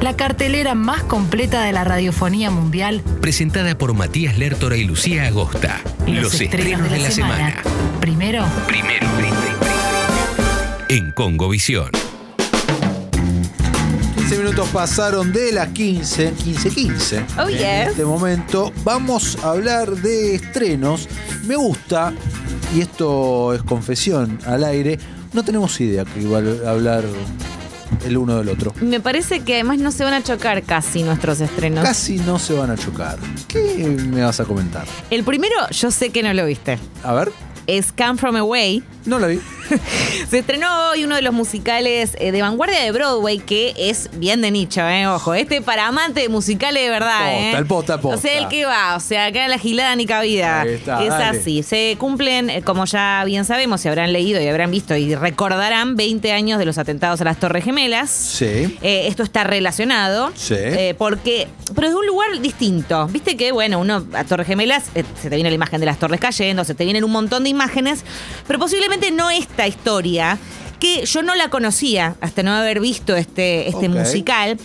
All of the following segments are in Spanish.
la cartelera más completa de la radiofonía mundial. Presentada por Matías Lertora y Lucía Agosta. Los, estrenos, de la, semana. Primero, Primero, en Congovisión. 15 minutos pasaron de las 15, 15, 15. Oh, en yes. este momento vamos a hablar de estrenos. Me gusta, y esto es confesión al aire, no tenemos idea que iba a hablar el uno del otro. Me parece que además no se van a chocar casi nuestros estrenos. Casi no se van a chocar. ¿Qué me vas a comentar? El primero, yo sé que no lo viste. A ver, Es Come From Away. no la vi. Se estrenó hoy uno de los musicales eh, de vanguardia de Broadway que es bien de nicho, ¿eh? Ojo, este para amante de musicales de verdad, Posta, ¿eh? el posta, posta. O sea, el que va, o sea, acá la gilada ni cabida. Ahí está, es dale. así. Se cumplen, eh, como ya bien sabemos, se habrán leído y habrán visto y recordarán 20 años de los atentados a las Torres Gemelas. Sí. Eh, esto está relacionado. Sí. eh, porque, pero de un lugar distinto. Viste que, bueno, uno a Torres Gemelas, se te viene la imagen de las torres cayendo, se te vienen un montón de imágenes, pero posiblemente no esta historia, que yo no la conocía hasta no haber visto este, este musical,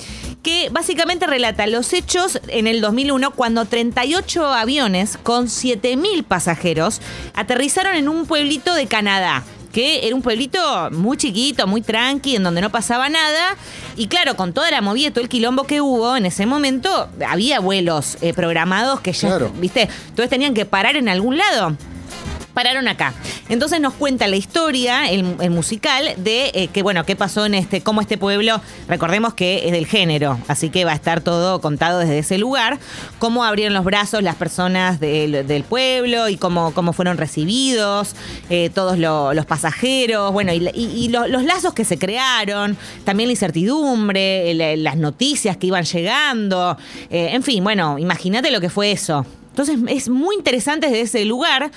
que básicamente relata los hechos en el 2001 cuando 38 aviones con 7.000 pasajeros aterrizaron en un pueblito de Canadá que era un pueblito muy chiquito, muy tranqui, en donde no pasaba nada. Y claro, con toda la movida, y todo el quilombo que hubo en ese momento, había vuelos eh, programados que ya, Claro. ¿viste? Entonces tenían que parar en algún lado. Pararon acá. Entonces nos cuenta la historia, el, musical, de eh, que, bueno, qué pasó en este, cómo este pueblo, recordemos que es del género, así que va a estar todo contado desde ese lugar, cómo abrieron los brazos las personas del, pueblo y cómo, cómo fueron recibidos, eh, todos lo- los pasajeros, bueno, y, la- y- y lo- los lazos que se crearon, también la incertidumbre, las noticias que iban llegando, eh, en fin, bueno, imagínate lo que fue eso. Entonces es muy interesante desde ese lugar.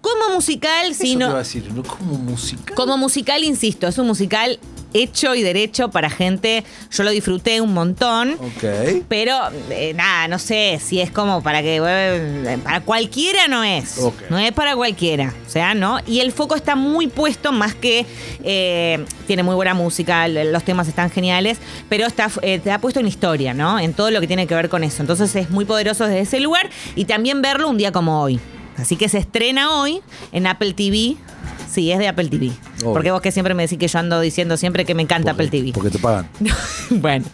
Como musical, Eso si te no. iba a decir, ¿no? como música. Como musical, insisto, es un musical hecho y derecho para gente. Yo lo disfruté un montón. Ok. Pero eh, nada, no sé si es como para que. eh, para cualquiera no es. No es para cualquiera. O sea, ¿no? Y el foco está muy puesto, más que. eh, tiene muy buena música, los temas están geniales, pero está, te ha puesto en historia, ¿no? En todo lo que tiene que ver con eso. Entonces es muy poderoso desde ese lugar y también verlo un día como hoy. Así que se estrena hoy en Apple TV. Sí, es de Apple TV. Obvio. Porque vos que siempre me decís que yo ando diciendo siempre que me encanta Apple TV. Porque te pagan. bueno.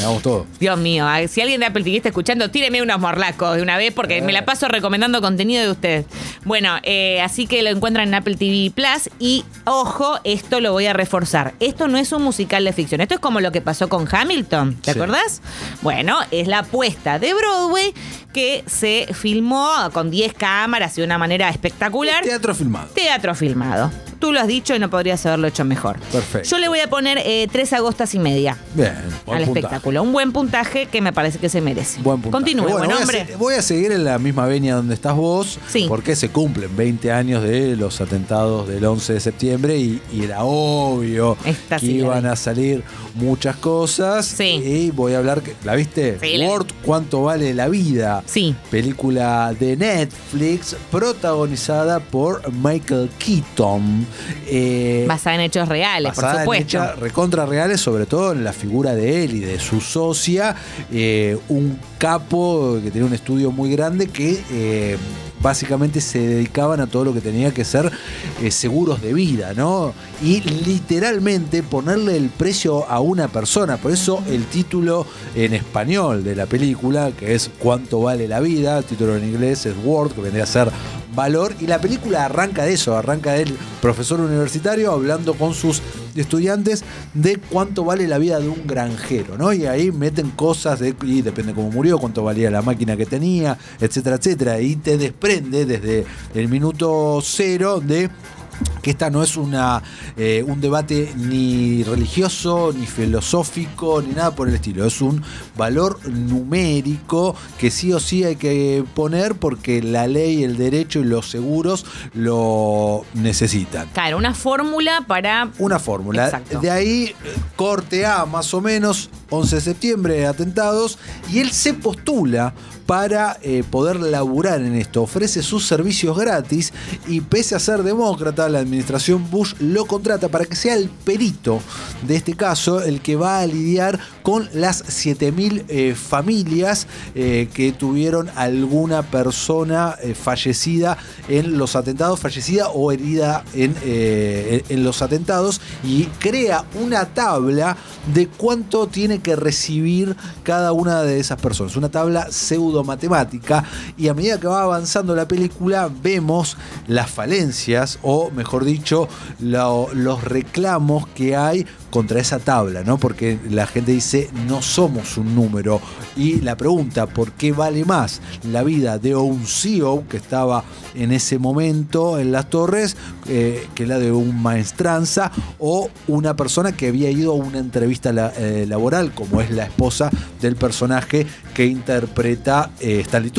Hagamos todo. Dios mío, ah, si alguien de Apple TV está escuchando, tíreme unos morlacos de una vez porque me la paso recomendando contenido de ustedes. Bueno, eh, así que lo encuentran en Apple TV Plus y ojo, esto lo voy a reforzar. Esto no es un musical de ficción, esto es como lo que pasó con Hamilton, ¿te Sí. acordás? Bueno, es la apuesta de Broadway que se filmó con 10 cámaras y de una manera espectacular. Teatro filmado. Teatro filmado. Tú lo has dicho y no podrías haberlo hecho mejor. Perfecto. Yo le voy a poner eh, tres agostas y media Bien. buen al puntaje. espectáculo. Un buen puntaje que me parece que se merece. Buen puntaje. Continúe, Bueno, buen voy hombre. voy a seguir en la misma venia donde estás vos, Sí. porque se cumplen 20 años de los atentados del 11 de septiembre y, y era obvio Esta que sí iban a salir muchas cosas. Sí. Y voy a hablar, que- ¿la viste? Sí. Word, ¿cuánto vale la vida? Sí. Película de Netflix protagonizada por Michael Keaton. Eh, Basada en hechos reales, por en supuesto. hechas recontra reales, sobre todo en la figura de él y de su socia, eh, un capo que tenía un estudio muy grande que eh, básicamente se dedicaban a todo lo que tenía que ser eh, seguros de vida, ¿no? Y literalmente ponerle el precio a una persona, por eso el título en español de la película, que es ¿Cuánto vale la vida? El título en inglés es Worth, que vendría a ser valor, y la película arranca de eso, arranca del profesor universitario hablando con sus estudiantes de cuánto vale la vida de un granjero, ¿no? Y ahí meten cosas de, y depende cómo murió, cuánto valía la máquina que tenía, etcétera, etcétera, y te desprende desde el minuto cero de que esta no es una, eh, un debate ni religioso, ni filosófico, ni nada por el estilo. Es un valor numérico que sí o sí hay que poner porque la ley, el derecho y los seguros lo necesitan. Claro, una fórmula para. Una fórmula. Exacto. De ahí, eh, corte A más o menos, 11 de septiembre, atentados, y él se postula para eh, poder laburar en esto. Ofrece sus servicios gratis y pese a ser demócrata, la administración Bush lo contrata para que sea el perito de este caso, el que va a lidiar con las 7.000 eh, familias eh, que tuvieron alguna persona eh, fallecida en los atentados, fallecida o herida en, eh, en los atentados y crea una tabla de cuánto tiene que recibir cada una de esas personas. Una tabla pseudo matemática y a medida que va avanzando la película vemos las falencias o mejor dicho lo- los reclamos que hay contra esa tabla, ¿no? Porque la gente dice, no somos un número. Y la pregunta, ¿por qué vale más la vida de un CEO que estaba en ese momento en las torres eh, que la de un maestranza o una persona que había ido a una entrevista eh, laboral, como es la esposa del personaje que interpreta eh, Stanley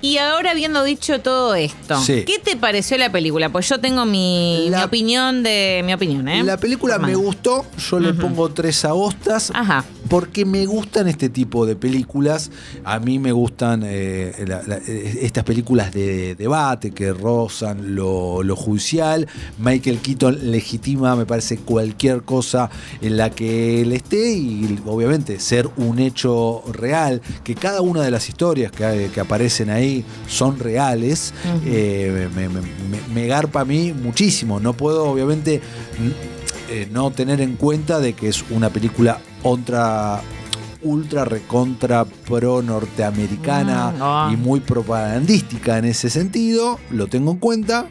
Y ahora habiendo dicho todo esto, ¿qué te pareció la película? Pues yo tengo mi, opinión de mi opinión, ¿eh? La película me gustó, yo le pongo tres agostas Ajá. porque me gustan este tipo de películas. A mí me gustan eh, eh, estas películas de, debate que rozan lo, lo, judicial. Michael Keaton legitima, me parece, cualquier cosa en la que él esté y obviamente ser un hecho real, que cada una de las historias que, que aparecen ahí son reales, eh, me, me, me, me garpa a mí muchísimo. No puedo, obviamente, eh, no tener en cuenta de que es una película ultra ultra recontra pro norteamericana Mm, y muy propagandística en ese sentido, lo tengo en cuenta,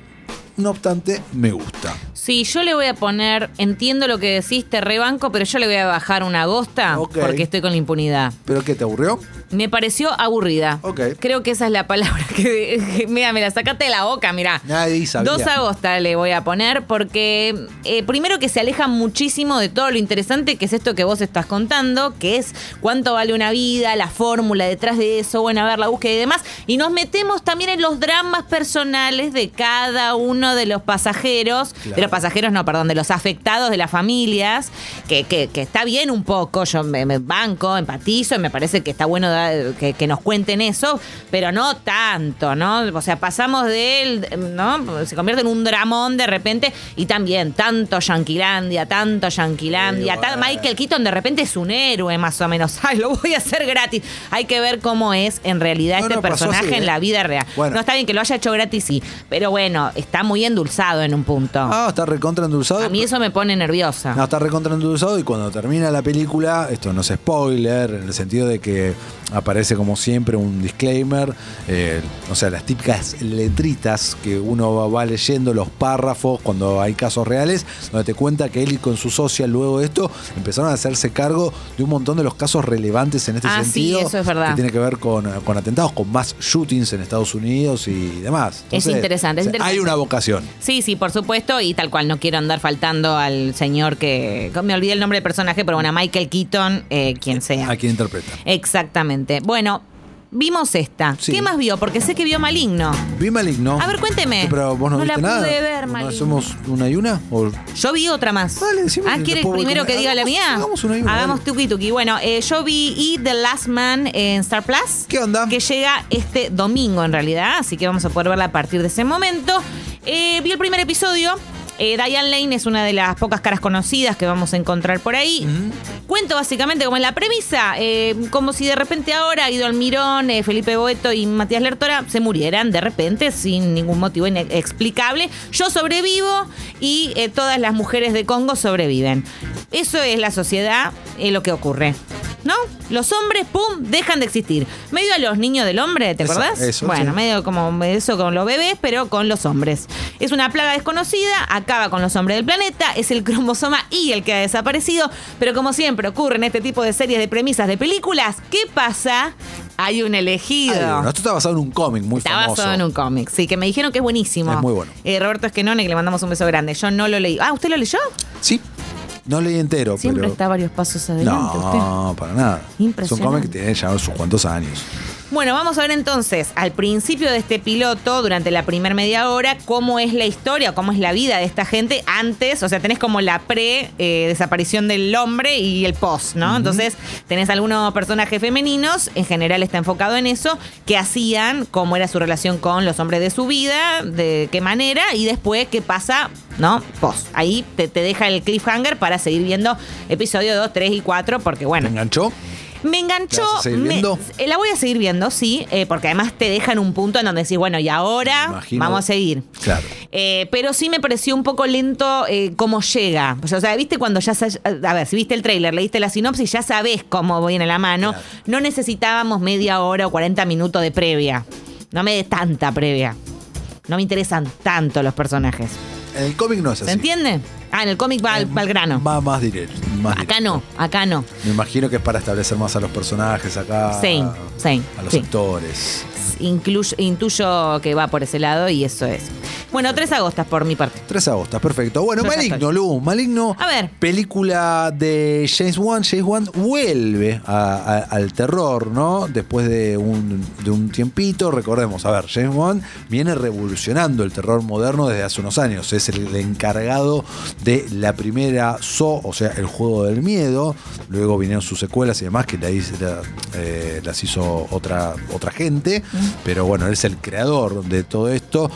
no obstante, me gusta. Sí, yo le voy a poner, entiendo lo que decís, te rebanco, pero yo le voy a bajar una agosta Ok. porque estoy con la impunidad. ¿Pero qué te aburrió? Me pareció aburrida. Ok. Creo que esa es la palabra que. que- mira, me la sacaste de la boca, mira. Nadie sabía. Dos agostas le voy a poner porque eh, primero que se aleja muchísimo de todo lo interesante que es esto que vos estás contando, que es cuánto vale una vida, la fórmula detrás de eso, bueno, a ver, la búsqueda y demás. Y nos metemos también en los dramas personales de cada uno de los pasajeros, Claro. de los pasajeros, no, perdón, de los afectados de las familias, que, que- que está bien un poco, yo me, me banco, empatizo y me parece que está bueno da- que, que nos cuenten eso, pero no tanto, ¿no? O sea, pasamos de él, ¿no? Se convierte en un dramón de repente y también tanto Yanquilandia, tanto Yanquilandia, Sí, bueno. Michael Keaton de repente es un héroe más o menos. Ay, lo voy a hacer gratis. Hay que ver cómo es en realidad No, este no, personaje así, en ¿eh? la vida real. Bueno. No está bien que lo haya hecho gratis, sí, pero bueno, está muy endulzado en un punto. Ah, está recontra endulzado. a mí eso me pone nerviosa. No, está recontra endulzado y cuando termina la película, esto no es spoiler, en el sentido de que aparece como siempre un disclaimer, eh, o sea, las típicas letritas que uno va, leyendo, los párrafos cuando hay casos reales, donde te cuenta que él y con su socia luego de esto empezaron a hacerse cargo de un montón de los casos relevantes en este Ah, sí, sentido. eso es verdad. Que tiene que ver con, con atentados, con más shootings en Estados Unidos y demás. Es interesante, es interesante. Hay una vocación. Sí, sí, por supuesto, y tal cual, no quiero andar faltando al señor que. Me olvidé el nombre del personaje, pero bueno, Michael Keaton, eh, quien sea. A quien interpreta. Exactamente. Bueno, vimos esta. Sí. ¿Qué más vio? Porque sé que vio Maligno. Vi Maligno. A ver, cuénteme. Sí, Pero vos no, No la nada. pude ver, ¿No Maligno. hacemos una y una? ¿O Yo vi otra más. Dale, decime, ah, ¿quieres primero que diga la mía? hagamos una y una, Hagamos dale. tuki tuki. Bueno, eh, yo vi Y The Last Man en Star Plus. ¿Qué onda? Que llega este domingo en realidad, así que vamos a poder verla a partir de ese momento. Eh, vi el primer episodio. Eh, Diane Lane es una de las pocas caras conocidas que vamos a encontrar por ahí. Cuento básicamente como en la premisa, eh, como si de repente ahora Guido Almirón, eh, Felipe Boeto y Matías Lertora se murieran de repente sin ningún motivo inexplicable. Yo sobrevivo y eh, todas las mujeres de Congo sobreviven. Eso es la sociedad, es lo que ocurre. ¿No? Los hombres, pum, dejan de existir. Medio a los niños del hombre, ¿te acordás? eso, bueno, sí. medio como eso con los bebés, pero con los hombres. Es una plaga desconocida, acaba con los hombres del planeta, es el cromosoma Y el que ha desaparecido, pero como siempre ocurre en este tipo de series de premisas de películas, ¿qué pasa? Hay un elegido. Ay, bueno, esto está basado en un cómic muy Está famoso. basado en un cómic, sí, que me dijeron que es buenísimo. Es muy bueno. Eh, Roberto Esquenone, que le mandamos un beso grande. Yo no lo leí. Ah, ¿usted lo leyó? Sí, no leí entero, Siempre pero... está varios pasos adelante usted. No, para nada. Es un Impresionante. cómic que tiene ya sus cuantos años. Bueno, vamos a ver entonces al principio de este piloto, durante la primera media hora, cómo es la historia, cómo es la vida de esta gente antes. O sea, tenés como la pre-desaparición del hombre y el post, ¿no? Entonces, tenés algunos personajes femeninos, en general está enfocado en eso, que hacían cómo era su relación con los hombres de su vida, de qué manera, y después qué pasa ¿no? Post. Ahí te, te deja el cliffhanger para seguir viendo episodio 2, 3 y 4, porque ¿Te bueno, enganchó? Me enganchó. ¿La vas a seguir me- viendo? eh, la voy a seguir viendo, sí, eh, porque además te deja en un punto en donde decís, bueno, y ahora vamos a seguir. Claro. Eh, pero sí me pareció un poco lento eh, cómo llega. O sea, viste cuando ya... A ver, si viste el tráiler, leíste la sinopsis, ya sabés cómo viene la mano. Claro. No necesitábamos media hora o 40 minutos de previa. No me dé tanta previa. No me interesan tanto los personajes. En el cómic no es ¿Se así. entiende? Ah, en el cómic va, al- va al grano. Va más directo. más Acá directo. no, acá no. Me imagino que es para establecer más a los personajes acá. Sí, sí, A los sí. actores. Incluyo- intuyo que va por ese lado y eso es. Bueno, tres agostas por mi parte. 3 agostas, perfecto. Bueno, Ya Maligno, estoy. Lu, Maligno. A ver. Película de James Wan. James Wan vuelve a- a- al terror, ¿no? Después de un, de un tiempito. Recordemos, a ver, James Wan viene revolucionando el terror moderno desde hace unos años. Es el encargado de la primera So, o sea, el juego del miedo. Luego vinieron sus secuelas y demás que la, eh, las hizo otra, otra gente. Pero bueno, él es el creador de todo esto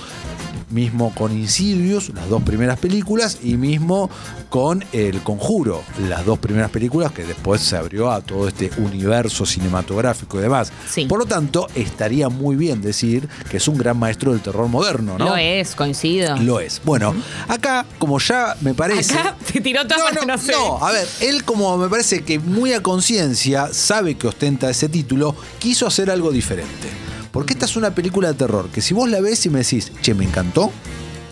mismo con Insidious, las dos primeras películas, y mismo con El Conjuro, las dos primeras películas que después se abrió a todo este universo cinematográfico y demás. Sí. Por lo tanto, estaría muy bien decir que es un gran maestro del terror moderno, ¿no? Lo es, coincido. Lo es. Bueno, acá, como ya me parece. Acá te tiró todo No, no, no sé. no, a ver, él como me parece que muy a conciencia sabe que ostenta ese título, quiso hacer algo diferente. Porque esta es una película de terror que si vos la ves y me decís, che, me encantó,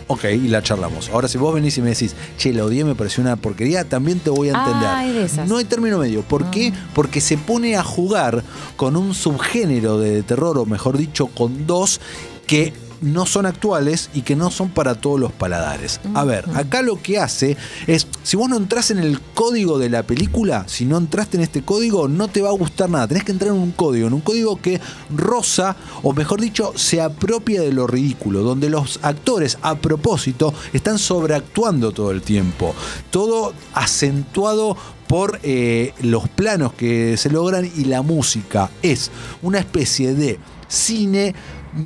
ok, y la charlamos. Ahora si vos venís y me decís, che, la odié, me pareció una porquería, también te voy a entender. Ah, hay de esas. No hay término medio. ¿Por qué? Porque se pone a jugar con un subgénero de terror, o mejor dicho, con dos que no son actuales y que no son para todos los paladares. A ver, acá lo que hace es, si vos no entras en el código de la película, si no entraste en este código, no te va a gustar nada. Tenés que entrar en un código, en un código que roza, o mejor dicho, se apropia de lo ridículo, donde los actores a propósito están sobreactuando todo el tiempo. Todo acentuado por eh, los planos que se logran y la música. Es una especie de cine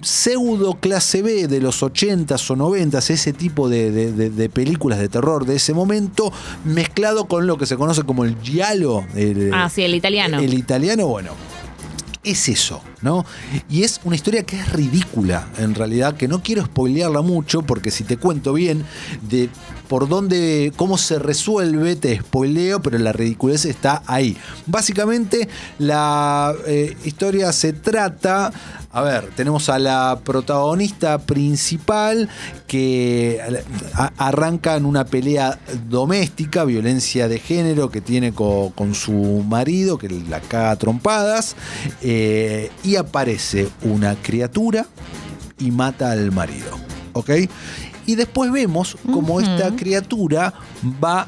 pseudo clase B de los 80s o 90s, ese tipo de, de- de- de películas de terror de ese momento, mezclado con lo que se conoce como el giallo. el- Ah, sí, el italiano. El italiano, bueno. Es eso, Y es una historia que es ridícula, en realidad, que no quiero spoilearla mucho, porque si te cuento bien de por dónde, cómo se resuelve, te spoileo, pero la ridiculez está ahí. Básicamente, la eh, historia se trata. A ver, tenemos a la protagonista principal que arranca en una pelea doméstica, violencia de género que tiene co- con, su marido, que la caga trompadas, eh, y aparece una criatura y mata al marido. ¿Ok? Y después vemos como esta criatura va,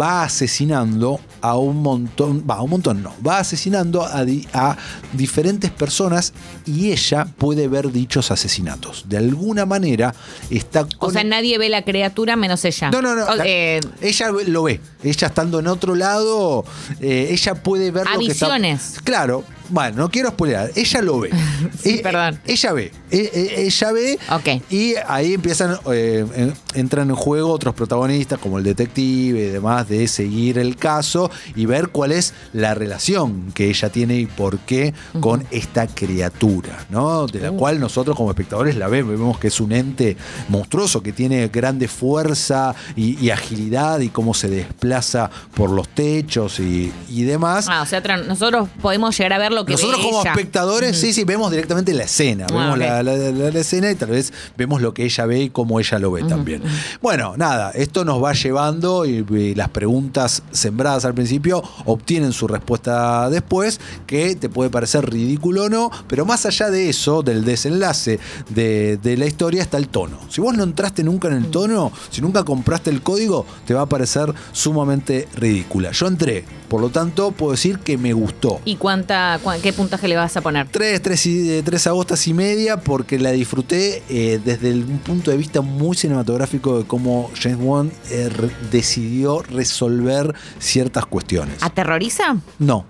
va asesinando a un montón, va, a un montón no, va asesinando a, di- a diferentes personas y ella puede ver dichos asesinatos. De alguna manera está O sea, nadie ve la criatura menos ella. no, no, no. O- la- eh, ella lo ve. Ella estando en otro lado, eh, ella puede ver A lo que está. visiones. Claro. Bueno, no quiero spoilear. Ella lo ve. Sí, Eh, perdón. Ella ve. Eh, eh, ella ve. Ok. Y ahí empiezan, eh, en- entran en juego otros protagonistas como el detective y demás de seguir el caso y ver cuál es la relación que ella tiene y por qué con esta criatura, ¿no? De la Uh. cual nosotros como espectadores la vemos, vemos que es un ente monstruoso que tiene grande fuerza y, y agilidad y cómo se desplaza por los techos y, y demás. ah, o sea, nosotros podemos llegar a ver lo que Nosotros ve como ella. espectadores, sí, sí, vemos directamente la escena. Ah, vemos la, la- la- la escena y tal vez vemos lo que ella ve y cómo ella lo ve también. Bueno, nada, esto nos va llevando y, y las preguntas sembradas al principio obtienen su respuesta después, que te puede parecer ridículo o no, pero más allá de eso, del desenlace de, de la historia, está el tono. Si vos no entraste nunca en el tono, si nunca compraste el código, te va a parecer sumamente ridícula. Yo entré Por lo tanto, puedo decir que me gustó. ¿Y cuánta, qué puntaje le vas a poner? Tres, tres, y- eh, tres agostas y media porque la disfruté eh, desde un punto de vista muy cinematográfico de cómo James Wan eh, decidió resolver ciertas cuestiones. ¿Aterroriza? No.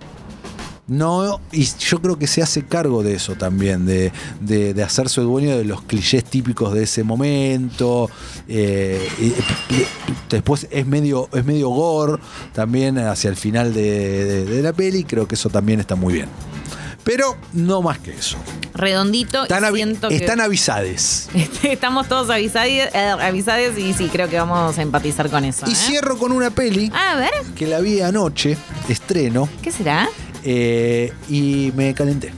No, y yo creo que se hace cargo de eso también, de, de- de hacerse dueño de los clichés típicos de ese momento. eh, después es medio, es medio gore también hacia el final de, de- la peli, creo que eso también está muy bien. Pero no más que eso. Redondito. Están, y avi- siento que- están avisades. Estamos todos avisades, eh, avisades y sí, creo que vamos a empatizar con eso. Y ¿eh? cierro con una peli A ver, que la vi anoche, estreno, ¿qué será? Eh, y me calenté.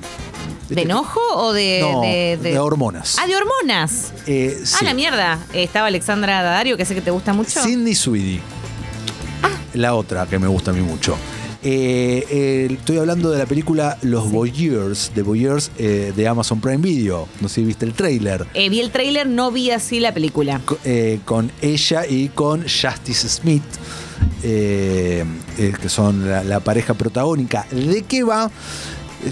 ¿De enojo o de, No, de, de hormonas. Ah, de hormonas. Eh, Ah, la mierda. Estaba Alexandra Daddario, que sé que te gusta mucho. Sidney Sweeney. Ah. La otra que me gusta a mí mucho. Eh, eh, estoy hablando de la película Los Voyeurs, de Voyeurs eh, de Amazon Prime Video. No sé si viste el tráiler. Eh, vi el tráiler, no vi así la película. Co- eh, con ella y con Justice Smith, eh, eh, que son la, la pareja protagónica. ¿De qué va?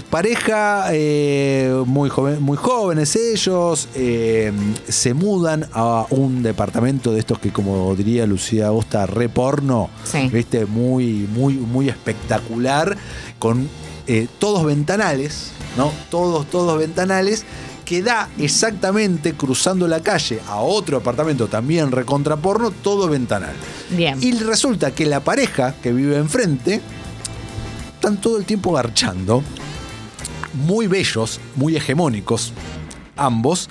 Pareja eh, muy, joven, muy jóvenes ellos, eh, se mudan a un departamento de estos que, como diría Lucía Agosta, re porno, Sí. ¿viste? Muy, muy, muy espectacular, con eh, todos ventanales, ¿no? Todos, todos ventanales, que da exactamente cruzando la calle a otro apartamento también recontra porno, todo ventanal. Bien. Y resulta que la pareja que vive enfrente están todo el tiempo garchando, muy bellos, muy hegemónicos, ambos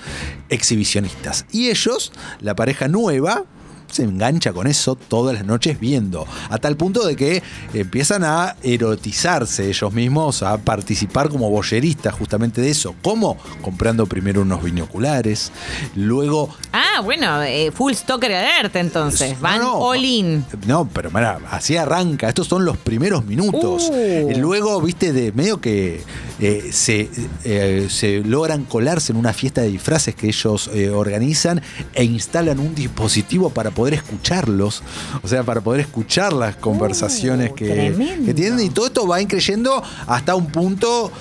exhibicionistas. Y ellos, la pareja nueva, se engancha con eso todas las noches viendo, a tal punto de que empiezan a erotizarse ellos mismos, a participar como boyeristas justamente de eso. ¿Cómo? Comprando primero unos binoculares, luego Ah, bueno, eh, full stalker alert entonces. Van no, no, all in. No, pero mira, así arranca. Estos son los primeros minutos. Uh. Y luego, viste, de medio que eh, se, eh, se logran colarse en una fiesta de disfraces que ellos eh, organizan e instalan un dispositivo para poder escucharlos. O sea, para poder escuchar las conversaciones Uh, que, que tienen. Y todo esto va increyendo hasta un punto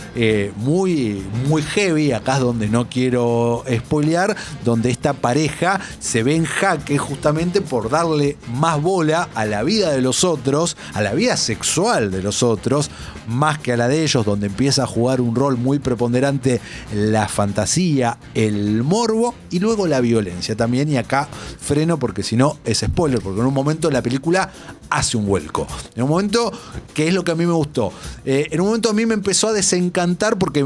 muy, muy heavy. Acá es donde no quiero spoilear, donde esta pareja se ve en jaque justamente por darle más bola a la vida de los otros, a la vida sexual de los otros, más que a la de ellos, donde empieza a jugar un rol muy preponderante la fantasía, el morbo y luego la violencia también. Y acá freno porque si no es spoiler, porque en un momento la película hace un vuelco. En un momento, que es lo que a mí me gustó, eh, en un momento a mí me empezó a desencantar porque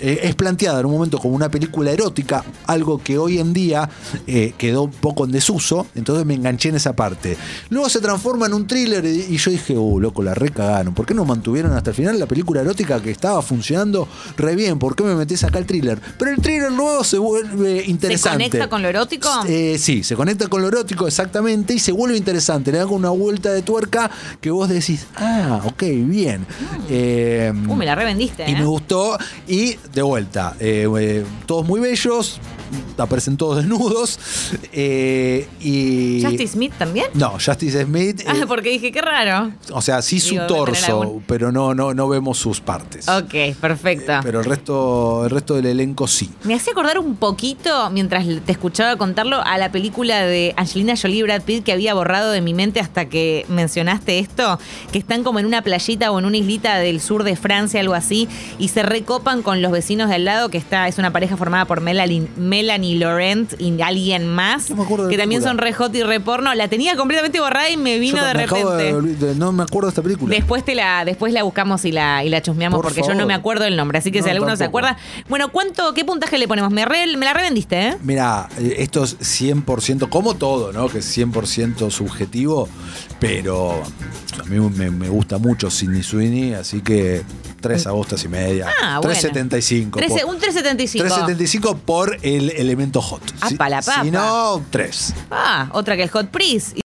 eh, es planteada en un momento como una película erótica, algo que hoy en día eh, quedó un poco en desuso, entonces me enganché en esa parte. Luego se transforma en un thriller y, yo dije, uh, loco, la recagaron. ¿Por qué no mantuvieron hasta el final la película erótica que estaba funcionando re bien? ¿Por qué me metés acá el thriller? Pero el thriller luego se vuelve ¿Se interesante. conecta con lo erótico? Eh, sí, se conecta con lo erótico exactamente y se vuelve interesante. Le con una vuelta de tuerca que vos decís, ah, ok, bien. Eh, Uh, me la revendiste, y ¿eh? me gustó. Y de vuelta, eh, eh, todos muy bellos, aparecen todos desnudos. eh, y. ¿Justin Smith también? No, Justice Smith. eh, Ah, porque dije, qué raro. o sea, sí su Digo, torso, algún- pero no, no, no vemos sus partes. Ok, perfecto. Pero el resto, el resto del elenco sí. Me hacía acordar un poquito, mientras te escuchaba contarlo, a la película de Angelina Jolie y Brad Pitt que había borrado de mi mente hasta que mencionaste esto, que están como en una playita o en una islita del sur de Francia, algo así, y se recopan con los vecinos de al lado, que está, es una pareja formada por Melanie, Melanie Laurent y alguien más, No me acuerdo de que la también película. son re hot y re porno. La tenía completamente borrada y me vino Yo de me acabo repente. de olvid- de- no me acuerdo de esta película. Después te la, después la buscamos y la, y la chusmeamos Por porque yo no favor. me acuerdo el nombre. Así que si No, alguno se tampoco. acuerda. Bueno, ¿cuánto, qué puntaje le ponemos? Me, re- me la revendiste, ¿eh? Mira, eh, esto es 100%, como todo, ¿no? Que es 100% subjetivo, pero a mí me, me gusta mucho Sidney Sweeney, así que 3 agostas y media. Ah, bueno. 375. Trece- por- un 375. 375 por el elemento hot. La si, papa. si no, 3. Ah, otra que el Hot Priest.